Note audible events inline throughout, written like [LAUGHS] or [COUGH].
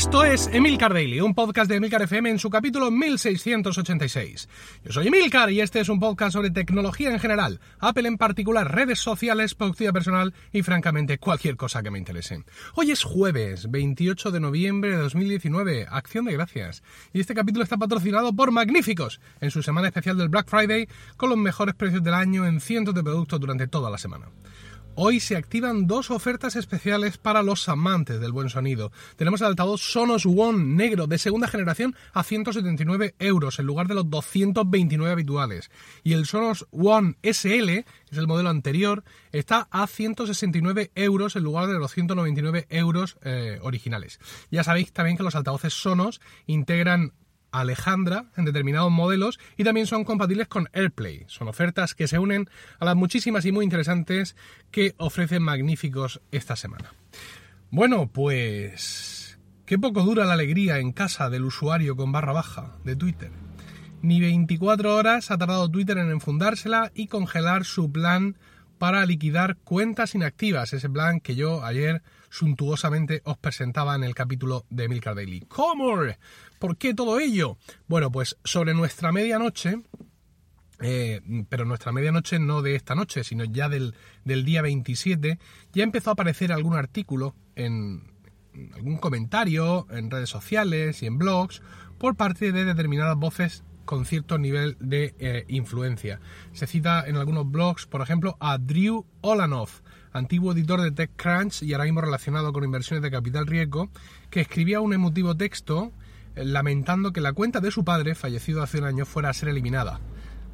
Esto es Emilcar Daily, un podcast de Emilcar FM en su capítulo 1686. Yo soy Emilcar y este es un podcast sobre tecnología en general, Apple en particular, redes sociales, productividad personal y francamente cualquier cosa que me interese. Hoy es jueves, 28 de noviembre de 2019, Acción de Gracias, y este capítulo está patrocinado por Magníficos, en su semana especial del Black Friday, con los mejores precios del año en cientos de productos durante toda la semana. Hoy se activan dos ofertas especiales para los amantes del buen sonido. Tenemos el altavoz Sonos One negro de segunda generación a 179 euros en lugar de los 229 habituales. Y el Sonos One SL, es el modelo anterior, está a 169 euros en lugar de los 199 euros eh, originales. Ya sabéis también que los altavoces Sonos integran Alejandra en determinados modelos y también son compatibles con AirPlay. Son ofertas que se unen a las muchísimas y muy interesantes que ofrecen magníficos esta semana. Bueno, pues qué poco dura la alegría en casa del usuario con barra baja de Twitter. Ni 24 horas ha tardado Twitter en enfundársela y congelar su plan para liquidar cuentas inactivas, ese plan que yo ayer suntuosamente os presentaba en el capítulo de Milcar Daily. ¿Cómo? ¿Por qué todo ello? Bueno, pues sobre nuestra medianoche, eh, pero nuestra medianoche no de esta noche, sino ya del, del, día 27, ya empezó a aparecer algún artículo en algún comentario en redes sociales y en blogs por parte de determinadas voces con cierto nivel de eh, influencia. Se cita en algunos blogs, por ejemplo, a Drew Olanoff, antiguo editor de TechCrunch y ahora mismo relacionado con inversiones de capital riesgo, que escribía un emotivo texto eh, lamentando que la cuenta de su padre, fallecido hace un año, fuera a ser eliminada.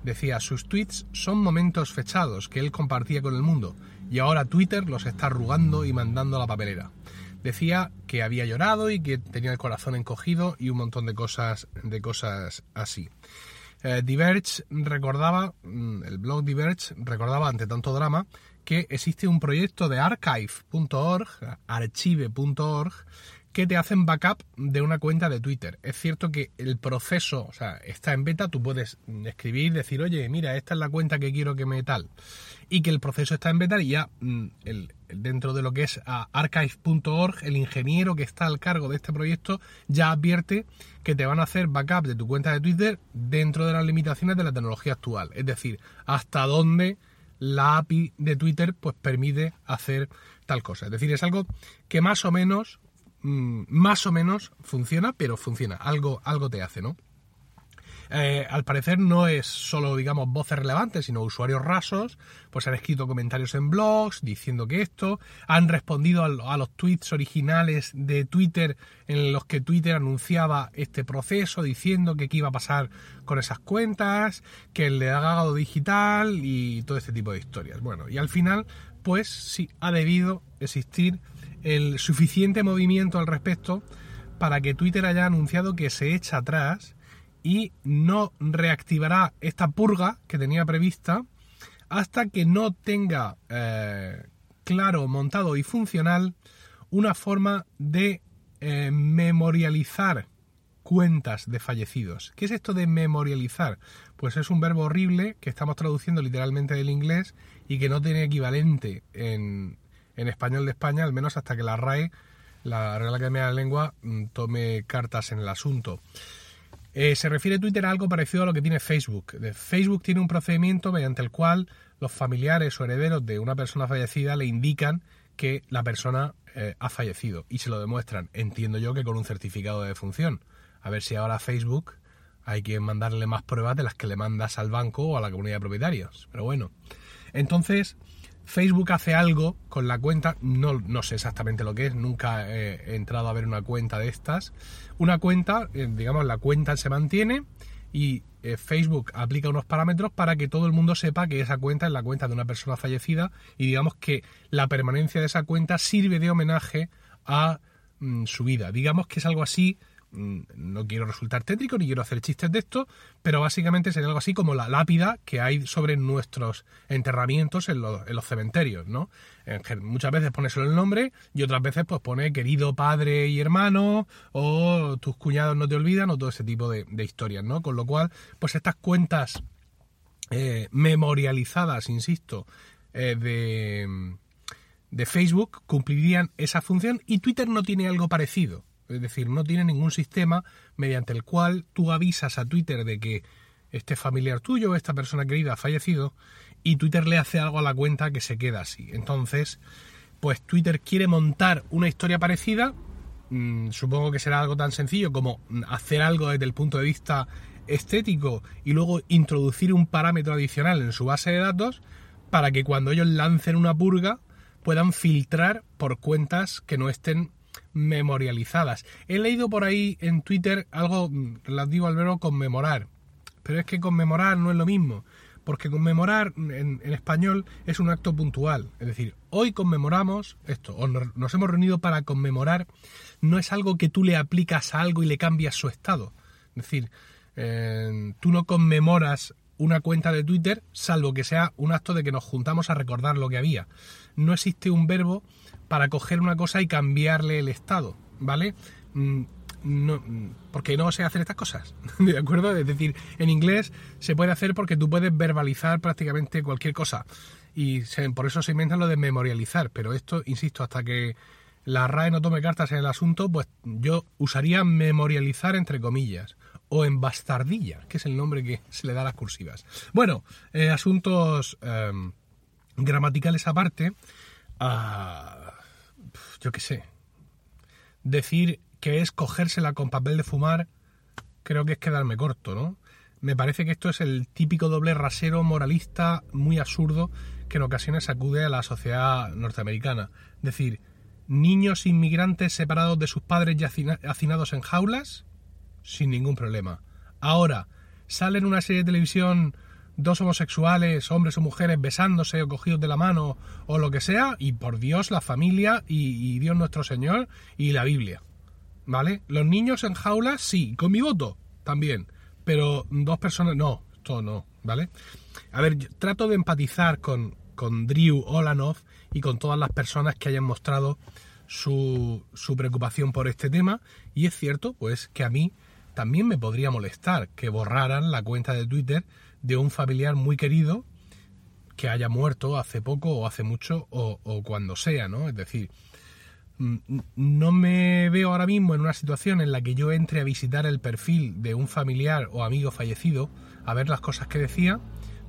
Decía, sus tweets son momentos fechados que él compartía con el mundo y ahora Twitter los está arrugando y mandando a la papelera. Decía que había llorado y que tenía el corazón encogido y un montón de cosas, de cosas así. Eh, Diverge recordaba, mm, el blog Diverge recordaba ante tanto drama que existe un proyecto de archive.org, archive.org, que te hacen backup de una cuenta de Twitter. Es cierto que el proceso, o sea, está en beta, tú puedes escribir, decir, oye, mira, esta es la cuenta que quiero que me tal. Y que el proceso está en beta y ya mm, el, dentro de lo que es archive.org, el ingeniero que está al cargo de este proyecto ya advierte que te van a hacer backup de tu cuenta de Twitter dentro de las limitaciones de la tecnología actual. Es decir, hasta dónde la API de Twitter pues permite hacer tal cosa. Es decir, es algo que más o menos, más o menos funciona, pero funciona. Algo, algo te hace, ¿no? Eh, al parecer no es solo, digamos, voces relevantes, sino usuarios rasos, pues han escrito comentarios en blogs diciendo que esto, han respondido a, los tweets originales de Twitter en los que Twitter anunciaba este proceso, diciendo que qué iba a pasar con esas cuentas, que el legado digital y todo este tipo de historias. Bueno, y al final, pues sí, ha debido existir el suficiente movimiento al respecto para que Twitter haya anunciado que se echa atrás y no reactivará esta purga que tenía prevista hasta que no tenga eh, claro, montado y funcional una forma de eh, memorializar cuentas de fallecidos. ¿Qué es esto de memorializar? Pues es un verbo horrible que estamos traduciendo literalmente del inglés y que no tiene equivalente en, en español de España, al menos hasta que la RAE, la Real Academia de la Lengua, mm, tome cartas en el asunto. Eh, se refiere Twitter a algo parecido a lo que tiene Facebook. Facebook tiene un procedimiento mediante el cual los familiares o herederos de una persona fallecida le indican que la persona eh, ha fallecido y se lo demuestran. Entiendo yo que con un certificado de defunción. A ver si ahora Facebook hay que mandarle más pruebas de las que le mandas al banco o a la comunidad de propietarios. Pero bueno. Entonces, Facebook hace algo con la cuenta, no, no sé exactamente lo que es, nunca he, entrado a ver una cuenta de estas. Una cuenta, eh, digamos, la cuenta se mantiene y eh, Facebook aplica unos parámetros para que todo el mundo sepa que esa cuenta es la cuenta de una persona fallecida y digamos que la permanencia de esa cuenta sirve de homenaje a mm, su vida. Digamos que es algo así no quiero resultar tétrico ni quiero hacer chistes de esto, pero básicamente sería algo así como la lápida que hay sobre nuestros enterramientos en los, cementerios, ¿no? muchas veces pone solo el nombre y otras veces pues pone querido padre y hermano o tus cuñados no te olvidan o todo ese tipo de, historias, ¿no? Con lo cual, pues estas cuentas eh, memorializadas, insisto, eh, de, de Facebook cumplirían esa función y Twitter no tiene algo parecido. Es decir, no tiene ningún sistema mediante el cual tú avisas a Twitter de que este familiar tuyo, esta persona querida ha fallecido y Twitter le hace algo a la cuenta que se queda así. Entonces, pues Twitter quiere montar una historia parecida, mm, supongo que será algo tan sencillo como hacer algo desde el punto de vista estético y luego introducir un parámetro adicional en su base de datos para que cuando ellos lancen una purga puedan filtrar por cuentas que no estén memorializadas. He leído por ahí en Twitter algo relativo al verbo conmemorar, pero es que conmemorar no es lo mismo, porque conmemorar en, español es un acto puntual, es decir, hoy conmemoramos esto, o nos, hemos reunido para conmemorar, no es algo que tú le aplicas a algo y le cambias su estado, es decir, eh, tú no conmemoras una cuenta de Twitter, salvo que sea un acto de que nos juntamos a recordar lo que había. No existe un verbo para coger una cosa y cambiarle el estado, ¿vale? Mm, no, porque no sé hacer estas cosas, [LAUGHS] ¿de acuerdo? Es decir, en inglés se puede hacer porque tú puedes verbalizar prácticamente cualquier cosa y por eso se inventa lo de memorializar, pero esto, insisto, hasta que la RAE no tome cartas en el asunto, pues yo usaría memorializar entre comillas o en bastardilla, que es el nombre que se le da a las cursivas. Bueno, eh, asuntos em, gramaticales aparte, ah, yo qué sé, decir que es cogérsela con papel de fumar, creo que es quedarme corto, ¿no? Me parece que esto es el típico doble rasero moralista muy absurdo que en ocasiones sacude a la sociedad norteamericana. Decir, niños inmigrantes separados de sus padres y hacinados en jaulas, sin ningún problema. Ahora, sale en una serie de televisión dos homosexuales, hombres o mujeres, besándose o cogidos de la mano o lo que sea, y por Dios, la familia y, Dios nuestro Señor y la Biblia. ¿Vale? Los niños en jaulas, sí, con mi voto también, pero dos personas, no, esto no, ¿vale? A ver, trato de empatizar con, con Drew Olanov y con todas las personas que hayan mostrado su, su preocupación por este tema, y es cierto, pues, que a mí también me podría molestar que borraran la cuenta de Twitter de un familiar muy querido que haya muerto hace poco o hace mucho o, cuando sea, ¿no? Es decir, mm, no me veo ahora mismo en una situación en la que yo entre a visitar el perfil de un familiar o amigo fallecido a ver las cosas que decía,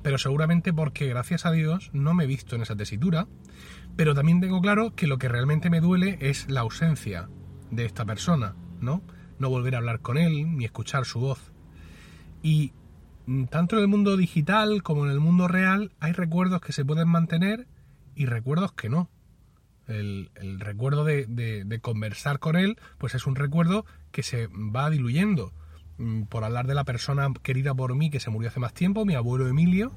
pero seguramente porque gracias a Dios no me he visto en esa tesitura, pero también tengo claro que lo que realmente me duele es la ausencia de esta persona, ¿no? No volver a hablar con él ni escuchar su voz. Y mm, tanto en el mundo digital como en el mundo real hay recuerdos que se pueden mantener y recuerdos que no. El, recuerdo de, de, conversar con él, pues es un recuerdo que se va diluyendo. Mm, por hablar de la persona querida por mí que se murió hace más tiempo, mi abuelo Emilio,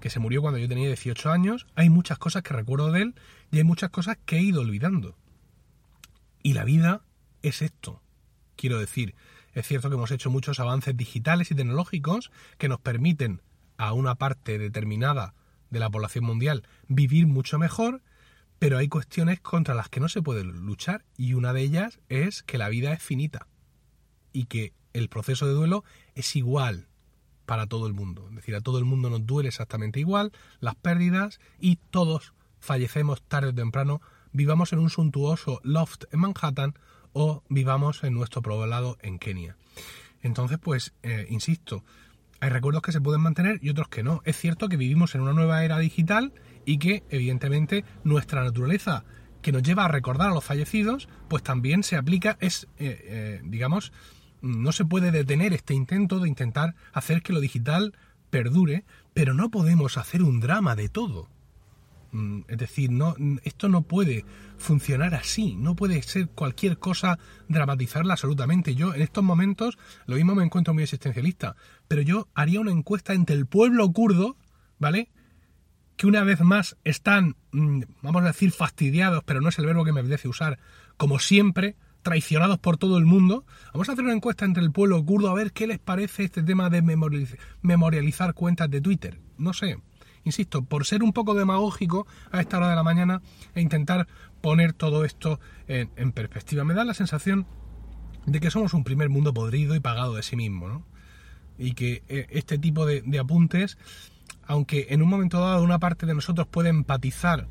que se murió cuando yo tenía 18 años, hay muchas cosas que recuerdo de él y hay muchas cosas que he ido olvidando. Y la vida es esto. Quiero decir, es cierto que hemos hecho muchos avances digitales y tecnológicos que nos permiten a una parte determinada de la población mundial vivir mucho mejor, pero hay cuestiones contra las que no se puede luchar y una de ellas es que la vida es finita y que el proceso de duelo es igual para todo el mundo. Es decir, a todo el mundo nos duele exactamente igual las pérdidas y todos fallecemos tarde o temprano, vivamos en un suntuoso loft en Manhattan o vivamos en nuestro poblado en Kenia. Entonces, pues, eh, insisto, hay recuerdos que se pueden mantener y otros que no. Es cierto que vivimos en una nueva era digital y que, evidentemente, nuestra naturaleza que nos lleva a recordar a los fallecidos, pues también se aplica, es, eh, eh, digamos, no se puede detener este intento de intentar hacer que lo digital perdure, pero no podemos hacer un drama de todo. Mm, es decir, no, esto no puede funcionar así, no puede ser cualquier cosa dramatizarla absolutamente. Yo en estos momentos, lo mismo me encuentro muy existencialista, pero yo haría una encuesta entre el pueblo kurdo, ¿vale? Que una vez más están, mm, vamos a decir, fastidiados, pero no es el verbo que me apetece usar, como siempre, traicionados por todo el mundo. Vamos a hacer una encuesta entre el pueblo kurdo a ver qué les parece este tema de memorializar cuentas de Twitter. No sé, insisto, por ser un poco demagógico a esta hora de la mañana e intentar poner todo esto en, perspectiva. Me da la sensación de que somos un primer mundo podrido y pagado de sí mismo, ¿no? Y que eh, este tipo de, apuntes, aunque en un momento dado una parte de nosotros puede empatizar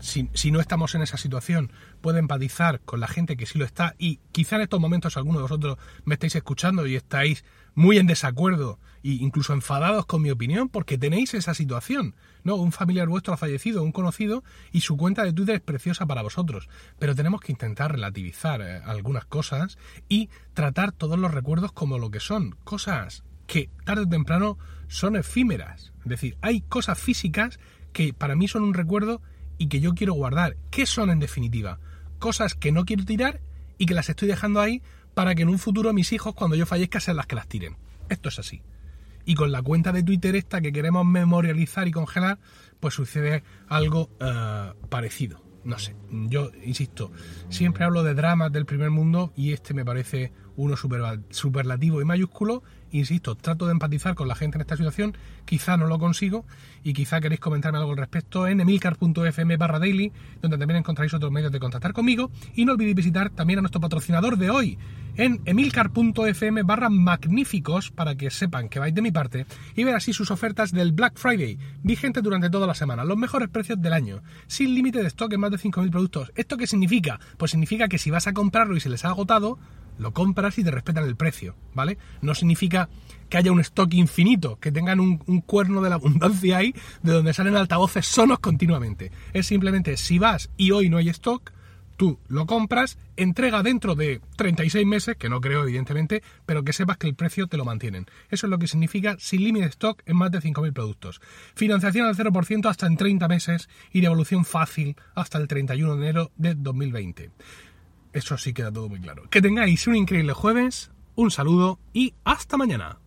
si, si, no estamos en esa situación, puede empatizar con la gente que sí lo está y quizá en estos momentos algunos de vosotros me estáis escuchando y estáis muy en desacuerdo e incluso enfadados con mi opinión porque tenéis esa situación, ¿no? Un familiar vuestro ha fallecido, un conocido y su cuenta de Twitter es preciosa para vosotros, pero tenemos que intentar relativizar eh, algunas cosas y tratar todos los recuerdos como lo que son, cosas que tarde o temprano son efímeras. Es decir, hay cosas físicas que para mí son un recuerdo y que yo quiero guardar. ¿Qué son en definitiva? Cosas que no quiero tirar y que las estoy dejando ahí para que en un futuro mis hijos, cuando yo fallezca, sean las que las tiren. Esto es así. Y con la cuenta de Twitter esta que queremos memorializar y congelar, pues sucede algo eh, parecido. No sé, yo insisto, siempre hablo de dramas del primer mundo y este me parece uno superlativo y mayúsculo. Insisto, trato de empatizar con la gente en esta situación, quizá no lo consigo y quizá queréis comentarme algo al respecto en emilcar.fm barra daily, donde también encontraréis otros medios de contactar conmigo. Y no olvidéis visitar también a nuestro patrocinador de hoy en emilcar.fm barra magníficos para que sepan que vais de mi parte y ver así sus ofertas del Black Friday, vigente durante toda la semana, los mejores precios del año, sin límite de stock en más de 5.000 productos. ¿Esto qué significa? Pues significa que si vas a comprarlo y se les ha agotado, lo compras y te respetan el precio, ¿vale? No significa que haya un stock infinito, que tengan un, cuerno de la abundancia ahí, de donde salen altavoces sonos continuamente. Es simplemente, si vas y hoy no hay stock, tú lo compras, entrega dentro de 36 meses, que no creo evidentemente, pero que sepas que el precio te lo mantienen. Eso es lo que significa sin límite stock en más de 5.000 productos. Financiación al 0% hasta en 30 meses y devolución fácil hasta el 31 de enero de 2020. Eso sí queda todo muy claro. Que tengáis un increíble jueves, un saludo y hasta mañana.